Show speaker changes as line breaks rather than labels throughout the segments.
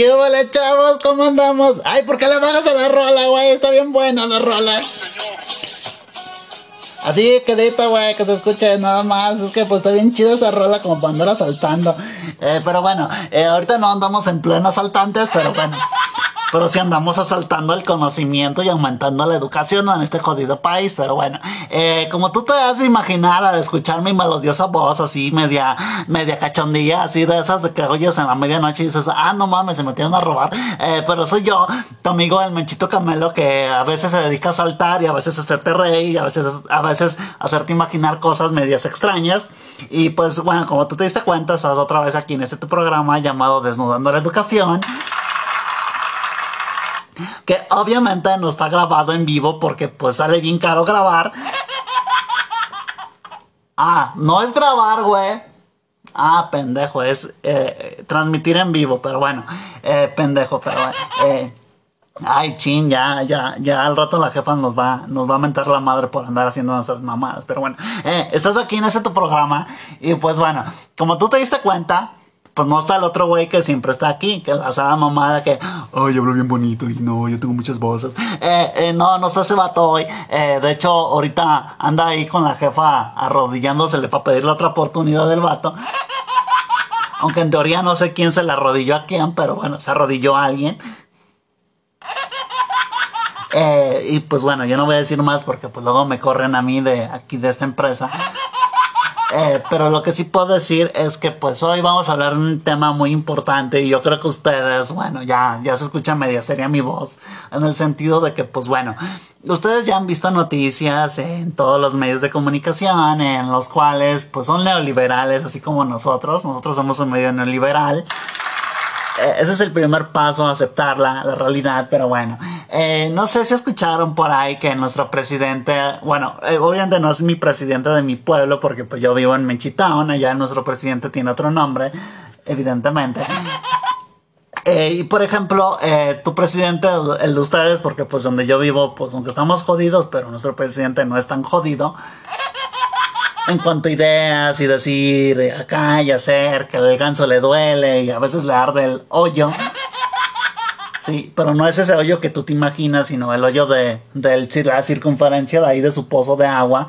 ¿Qué huele, chavos? ¿Cómo andamos? Ay, ¿por qué le bajas a la rola, güey? Está bien buena la rola. Así quedito, güey, que se escuche nada más. Es que pues está bien chido esa rola como para andar asaltando. Eh, pero bueno, eh, ahorita no andamos en pleno asaltantes, pero bueno. Pero sí andamos asaltando el conocimiento y aumentando la educación en este jodido país. Pero bueno, eh, como tú te has imaginar al escuchar mi melodiosa voz así, media, media cachondilla, así de esas de que oyes en la medianoche y dices, ah, no mames, se metieron a robar. Eh, pero soy yo, tu amigo el Menchito Camelo, que a veces se dedica a saltar y a veces a hacerte reír y a veces, a veces hacerte imaginar cosas medias extrañas. Y pues bueno, como tú te diste cuenta, estás otra vez aquí en este programa llamado Desnudando la Educación que obviamente no está grabado en vivo porque pues sale bien caro grabar. Ah, no es grabar, güey. Ah, pendejo, es eh, transmitir en vivo, pero bueno, eh, pendejo, pero eh, ay, chin, ya, ya, ya al rato la jefa nos va, nos va a mentar la madre por andar haciendo nuestras mamadas, pero bueno, eh, estás aquí en este tu programa y pues bueno, como tú te diste cuenta, pues no está el otro güey que siempre está aquí, que la saga mamada que, ay, hablo bien bonito y no, yo tengo muchas voces. Eh, eh, no, no está ese vato hoy. Eh, de hecho, ahorita anda ahí con la jefa arrodillándosele para pedirle otra oportunidad del vato. Aunque en teoría no sé quién se le arrodilló a quién, pero bueno, se arrodilló a alguien. Eh, y pues bueno, yo no voy a decir más porque pues luego me corren a mí de aquí de esta empresa. Eh, pero lo que sí puedo decir es que pues hoy vamos a hablar de un tema muy importante y yo creo que ustedes, bueno, ya, ya se escucha media seria mi voz, en el sentido de que pues bueno, ustedes ya han visto noticias en todos los medios de comunicación en los cuales pues son neoliberales así como nosotros, nosotros somos un medio neoliberal. Eh, ese es el primer paso a aceptar la, la realidad, pero bueno. Eh, no sé si escucharon por ahí que nuestro presidente, bueno, eh, obviamente no es mi presidente de mi pueblo porque pues yo vivo en Menchitown, allá nuestro presidente tiene otro nombre, evidentemente. Eh, y por ejemplo, tu presidente, el de ustedes, porque pues donde yo vivo, pues aunque estamos jodidos, pero nuestro presidente no es tan jodido en cuanto a ideas y decir acá y hacer que el ganso le duele y a veces le arde el hoyo. Sí, pero no es ese hoyo que tú te imaginas, sino el hoyo de, de la circunferencia de ahí de su pozo de agua.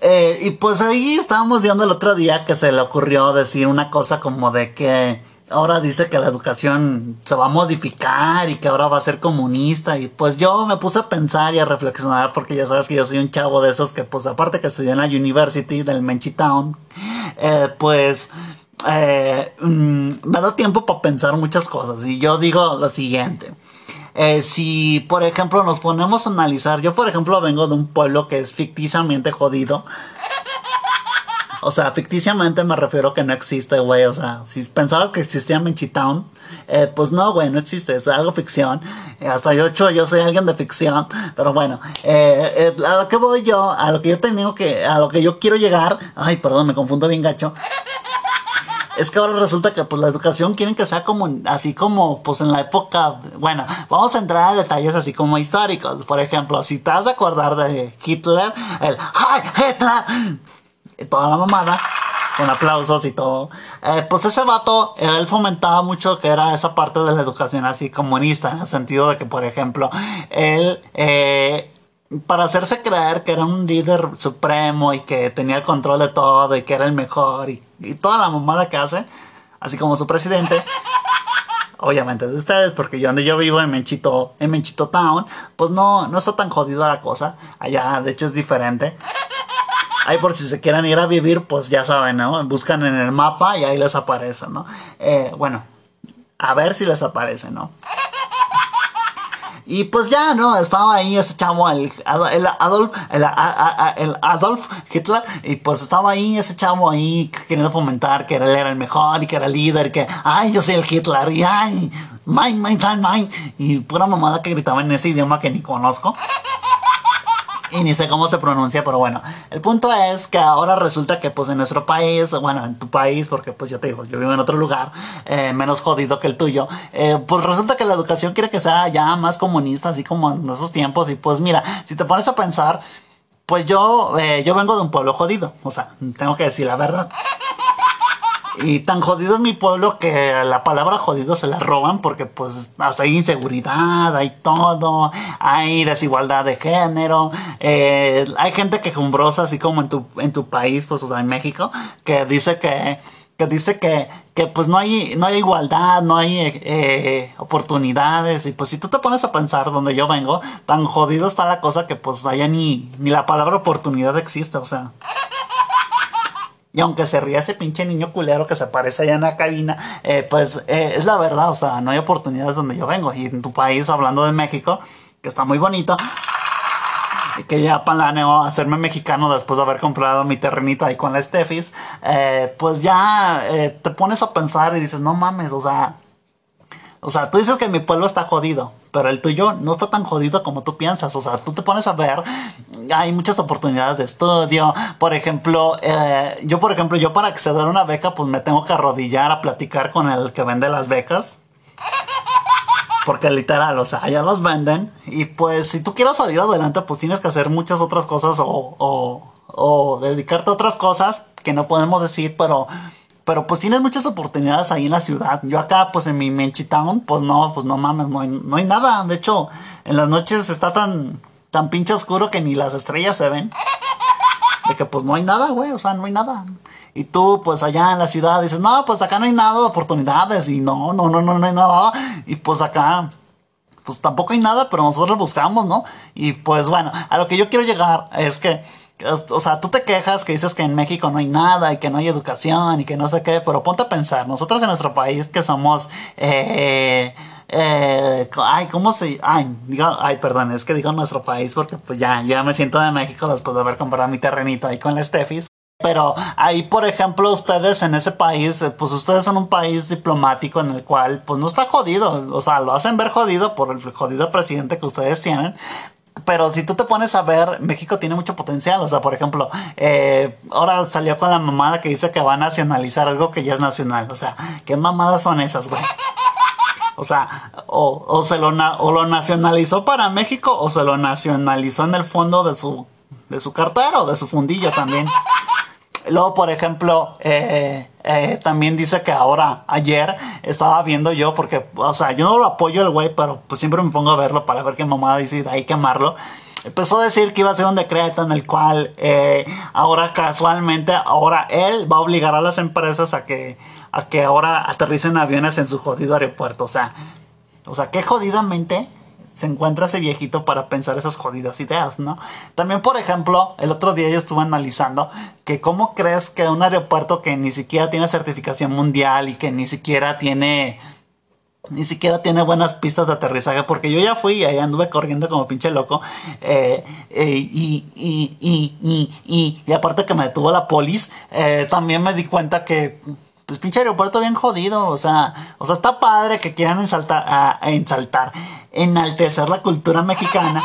Eh, y pues ahí estábamos viendo el otro día que se le ocurrió decir una cosa como de que ahora dice que la educación se va a modificar y que ahora va a ser comunista y pues yo me puse a pensar y a reflexionar porque ya sabes que yo soy un chavo de esos que pues aparte que estudié en la University del Menchitown eh, pues eh, mm, me da tiempo para pensar muchas cosas y yo digo lo siguiente eh, si por ejemplo nos ponemos a analizar yo por ejemplo vengo de un pueblo que es ficticiamente jodido o sea, ficticiamente me refiero que no existe, güey. O sea, si pensabas que existía Menchitown, eh, pues no, güey, no existe. Es algo ficción. Hasta yo, yo, soy alguien de ficción. Pero bueno, a lo que voy yo, a lo que yo tengo que, a lo que yo quiero llegar. Ay, perdón, me confundo bien gacho. Es que ahora resulta que pues la educación quieren que sea como así como pues en la época, bueno, vamos a entrar a detalles así como históricos. Por ejemplo, si te has de acordar de Hitler, el ¡Hi Hitler! toda la mamada, con aplausos y todo. Eh, pues ese vato, él fomentaba mucho que era esa parte de la educación así comunista, en el sentido de que, por ejemplo, él, eh, para hacerse creer que era un líder supremo y que tenía el control de todo y que era el mejor y, y toda la mamada que hace, así como su presidente. Obviamente de ustedes, porque yo donde yo vivo en Menchito, en Menchito Town, pues no, no está tan jodida la cosa. Allá, de hecho, es diferente. Ahí por si se quieran ir a vivir, pues ya saben, ¿no? Buscan en el mapa y ahí les aparece, ¿no? Eh, bueno, a ver si les aparece, ¿no? Y pues ya, ¿no? Estaba ahí ese chavo, el, el Adolf, el, el, Adolf Hitler, y pues estaba ahí ese chavo ahí queriendo fomentar que él era el mejor y que era el líder, que, ay, yo soy el Hitler, y ay, mine, mine, mine, mine, y pura mamada que gritaba en ese idioma que ni conozco y ni sé cómo se pronuncia, pero bueno, el punto es que ahora resulta que pues en nuestro país, bueno, en tu país, porque pues yo te digo, yo vivo en otro lugar, eh, menos jodido que el tuyo, eh, pues resulta que la educación quiere que sea ya más comunista, así como en esos tiempos, y pues mira, si te pones a pensar, pues yo, eh, yo vengo de un pueblo jodido, o sea, tengo que decir la verdad. Y tan jodido es mi pueblo que la palabra jodido se la roban porque pues hasta hay inseguridad, hay todo, hay desigualdad de género, eh, hay gente quejumbrosa así como en tu, en tu país, pues o sea, en México, que dice que que dice que, que pues no hay, no hay igualdad, no hay eh, oportunidades. Y pues si tú te pones a pensar donde yo vengo, tan jodido está la cosa que pues allá ni, ni la palabra oportunidad existe, o sea. Y aunque se ría ese pinche niño culero que se aparece allá en la cabina, eh, pues eh, es la verdad, o sea, no hay oportunidades donde yo vengo. Y en tu país, hablando de México, que está muy bonito, que ya planeo hacerme mexicano después de haber comprado mi terrenito ahí con la Steffis, eh, pues ya te pones a pensar y dices, no mames, o sea, o sea, tú dices que mi pueblo está jodido, pero el tuyo no está tan jodido como tú piensas. O sea, tú te pones a ver, hay muchas oportunidades de estudio. Por ejemplo, eh, yo, por ejemplo, yo para acceder a una beca, pues me tengo que arrodillar a platicar con el que vende las becas. Porque literal, o sea, ya los venden. Y pues si tú quieres salir adelante, pues tienes que hacer muchas otras cosas o, o, o dedicarte a otras cosas que no podemos decir, pero... Pero pues tienes muchas oportunidades ahí en la ciudad. Yo acá, pues en mi Menchi Town, pues no, pues no mames, no hay, no hay nada. De hecho, en las noches está tan, tan pinche oscuro que ni las estrellas se ven. De que pues no hay nada, güey, o sea, no hay nada. Y tú, pues allá en la ciudad dices, no, pues acá no hay nada de oportunidades. Y no, no, no, no, no hay nada. Y pues acá, pues tampoco hay nada, pero nosotros buscamos, ¿no? Y pues bueno, a lo que yo quiero llegar es que, o sea, tú te quejas que dices que en México no hay nada y que no hay educación y que no sé qué, pero ponte a pensar, nosotros en nuestro país que somos, eh, eh, ay, ¿cómo se? Ay, digo, ay, perdón, es que digo nuestro país porque pues ya, ya me siento de México después de haber comprado mi terrenito ahí con la Steffis. Pero ahí, por ejemplo, ustedes en ese país, eh, pues ustedes son un país diplomático en el cual, pues no está jodido. O sea, lo hacen ver jodido por el jodido presidente que ustedes tienen. Pero si tú te pones a ver, México tiene mucho potencial. O sea, por ejemplo, eh, ahora salió con la mamada que dice que va a nacionalizar algo que ya es nacional. O sea, ¿qué mamadas son esas, güey? O sea, o, o se lo, o lo nacionalizó para México o se lo nacionalizó en el fondo de su, de su cartera o de su fundillo también. Luego, por ejemplo, eh, eh, también dice que ahora, ayer, estaba viendo yo, porque, o sea, yo no lo apoyo el güey, pero pues siempre me pongo a verlo para ver qué mamá dice, hay que quemarlo. Empezó a decir que iba a ser un decreto en el cual eh, ahora casualmente, ahora él va a obligar a las empresas a que, a que ahora aterricen aviones en su jodido aeropuerto. O sea, o sea, qué jodidamente se encuentra ese viejito para pensar esas jodidas ideas, ¿no? También, por ejemplo, el otro día yo estuve analizando que cómo crees que un aeropuerto que ni siquiera tiene certificación mundial y que ni siquiera tiene ni siquiera tiene buenas pistas de aterrizaje porque yo ya fui y ahí anduve corriendo como pinche loco eh, eh, y, y, y, y, aparte que me detuvo la polis eh, también me di cuenta que pues pinche aeropuerto bien jodido, o sea, o sea, está padre que quieran ensaltar, a, enaltecer la cultura mexicana.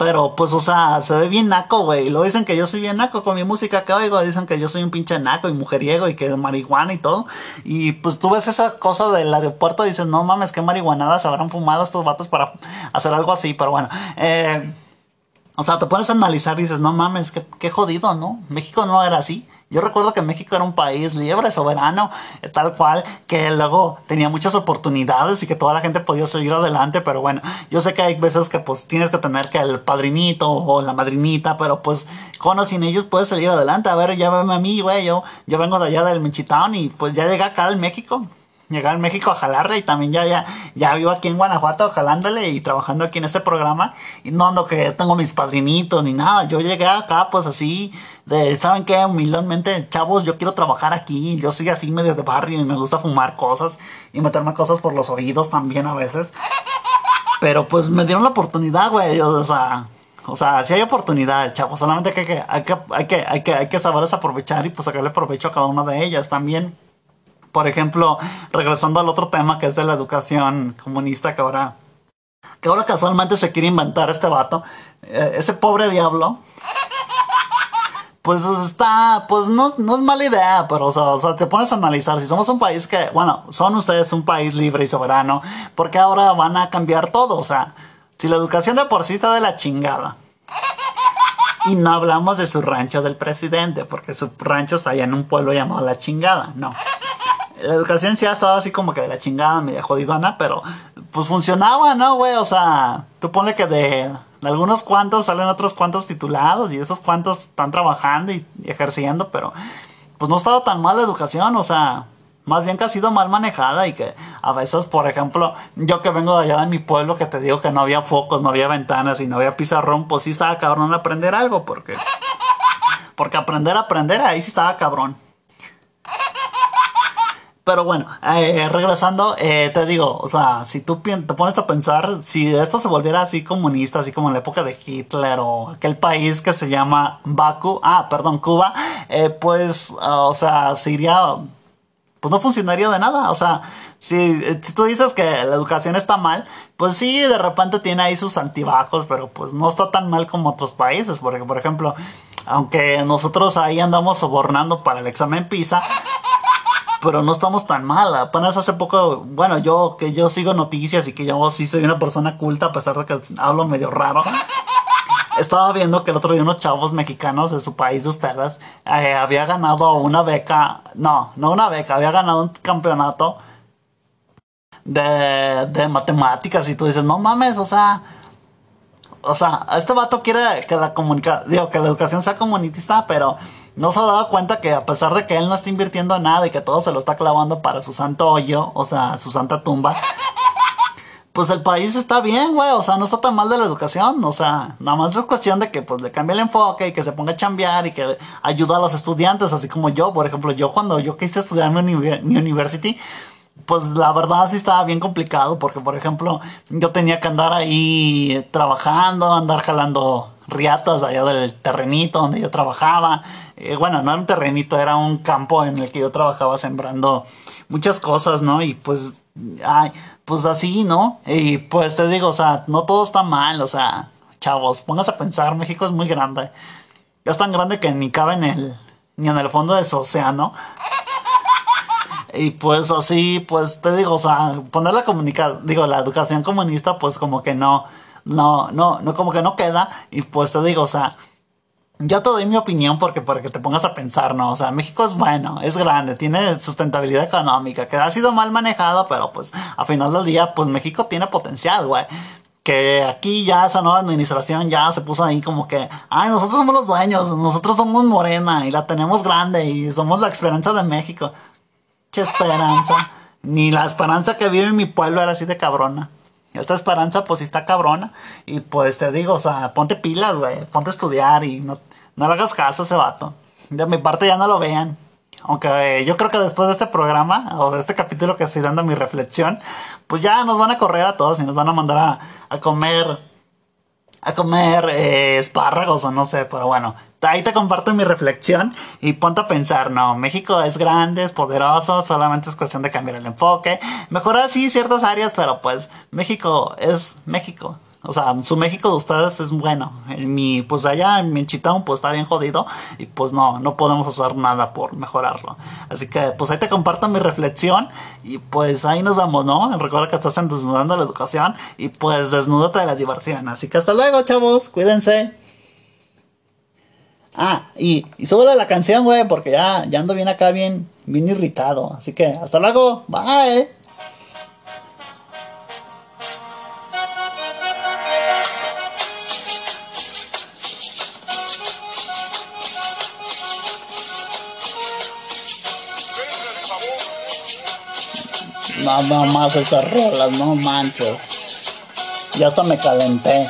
Pero, pues, o sea, se ve bien naco, güey. Lo dicen que yo soy bien naco con mi música que oigo. Dicen que yo soy un pinche naco y mujeriego y que marihuana y todo. Y pues tú ves esa cosa del aeropuerto y dices, no mames, qué marihuanadas habrán fumado estos vatos para hacer algo así. Pero bueno, eh, o sea, te pones a analizar y dices, no mames, qué, qué jodido, ¿no? México no era así. Yo recuerdo que México era un país libre, soberano, tal cual, que luego tenía muchas oportunidades y que toda la gente podía seguir adelante, pero bueno, yo sé que hay veces que pues tienes que tener que el padrinito o la madrinita, pero pues con o sin ellos puedes salir adelante. A ver, ya veme a mí, güey, yo, yo vengo de allá del Michitown y pues ya llegué acá al México llegar a México a jalarle y también ya, ya, ya vivo aquí en Guanajuato jalándole y trabajando aquí en este programa y no ando que tengo mis padrinitos ni nada, yo llegué acá pues así de, ¿saben qué? Humildemente, chavos, yo quiero trabajar aquí, yo soy así medio de barrio y me gusta fumar cosas y meterme cosas por los oídos también a veces. Pero pues me dieron la oportunidad, güey, o sea... O sea, si hay oportunidad, chavos, solamente que, que, hay, que, hay, que, hay, que, hay que saberles aprovechar y pues sacarle provecho a cada una de ellas también. Por ejemplo, regresando al otro tema que es de la educación comunista que ahora, que ahora casualmente se quiere inventar este vato, eh, ese pobre diablo. Pues está, pues no, no es mala idea, pero o sea, te pones a analizar, si somos un país que, bueno, son ustedes un país libre y soberano, porque ahora van a cambiar todo? O sea, si la educación de por sí está de la chingada. Y no hablamos de su rancho del presidente, porque su rancho está allá en un pueblo llamado La Chingada, no. La educación sí ha estado así como que de la chingada, media jodidona, pero pues funcionaba, ¿no, güey? O sea, tú ponle que de, algunos cuantos salen otros cuantos titulados y esos cuantos están trabajando y, ejerciendo, pero pues no ha estado tan mal la educación, o sea, más bien que ha sido mal manejada y que a veces, por ejemplo, yo que vengo de allá de mi pueblo, que te digo que no había focos, no había ventanas y no había pizarrón, pues sí estaba cabrón aprender algo, porque... Porque aprender a aprender, ahí sí estaba cabrón. Pero bueno, eh, regresando, eh, te digo, o sea, si tú te pones a pensar, si esto se volviera así comunista, así como en la época de Hitler o aquel país que se llama Baku, ah, perdón, Cuba, eh, pues, o sea, se iría pues no funcionaría de nada. O sea, si, si, tú dices que la educación está mal, pues sí, de repente tiene ahí sus antibajos, pero pues no está tan mal como otros países. Porque, por ejemplo, aunque nosotros ahí andamos sobornando para el examen PISA, pero no estamos tan mal. Apenas hace poco, bueno, yo que yo sigo noticias y que yo sí soy una persona culta, a pesar de que hablo medio raro estaba viendo que el otro día unos chavos mexicanos de su país, de ustedes, eh, había ganado una beca, no, no una beca, había ganado un campeonato de, de matemáticas y tú dices, no mames, o sea, o sea, este vato quiere que la comunica, digo, que la educación sea comunista, pero no se ha dado cuenta que a pesar de que él no está invirtiendo nada y que todo se lo está clavando para su santo hoyo, o sea, su santa tumba, pues el país está bien, güey, o sea, no está tan mal de la educación, o sea, nada más es cuestión de que pues le cambie el enfoque y que se ponga a chambear y que ayuda a los estudiantes, así como yo, por ejemplo, yo cuando yo quise estudiar mi, mi university, pues la verdad sí estaba bien complicado porque, por ejemplo, yo tenía que andar ahí trabajando, andar jalando riatas allá del terrenito donde yo trabajaba. Eh, bueno, no era un terrenito, era un campo en el que yo trabajaba sembrando muchas cosas, ¿no? Y pues, ay, pues así, ¿no? Y pues te digo, o sea, no todo está mal, o sea, chavos, pónganse a pensar, México es muy grande. Es tan grande que ni cabe en el, ni en el fondo de su océano. Y pues así, pues te digo, o sea, poner la comunicación, digo, la educación comunista, pues como que no, no, no, no, como que no queda. Y pues te digo, o sea, yo te doy mi opinión porque para que te pongas a pensar, ¿no? O sea, México es bueno, es grande, tiene sustentabilidad económica, que ha sido mal manejado, pero pues a final del día, pues México tiene potencial, güey. Que aquí ya esa nueva administración ya se puso ahí como que, ay, nosotros somos los dueños, nosotros somos Morena y la tenemos grande y somos la esperanza de México. Esperanza. Ni la esperanza que vive mi pueblo era así de cabrona. Esta esperanza pues sí está cabrona. Y pues te digo, o sea, ponte pilas, güey. Ponte a estudiar y no, no le hagas caso a ese vato. De mi parte ya no lo vean. Aunque eh, yo creo que después de este programa o de este capítulo que estoy dando mi reflexión, pues ya nos van a correr a todos y nos van a mandar a, a comer a comer eh, espárragos o no sé, pero bueno, ahí te comparto mi reflexión y ponte a pensar, no, México es grande, es poderoso, solamente es cuestión de cambiar el enfoque, mejorar sí ciertas áreas, pero pues México es México. O sea, su México de ustedes es bueno. En mi, pues allá en mi Chitown, pues está bien jodido. Y pues no, no podemos hacer nada por mejorarlo. Así que, pues ahí te comparto mi reflexión. Y pues ahí nos vemos, ¿no? Recuerda que estás Desnudando la Educación. Y pues desnúdate de la diversión. Así que hasta luego, chavos. Cuídense. Ah, y, y súbele la canción, güey, porque ya, ya ando bien acá, bien, bien irritado. Así que, hasta luego. Bye. Nada más esas rolas, no manches. Ya hasta me calenté.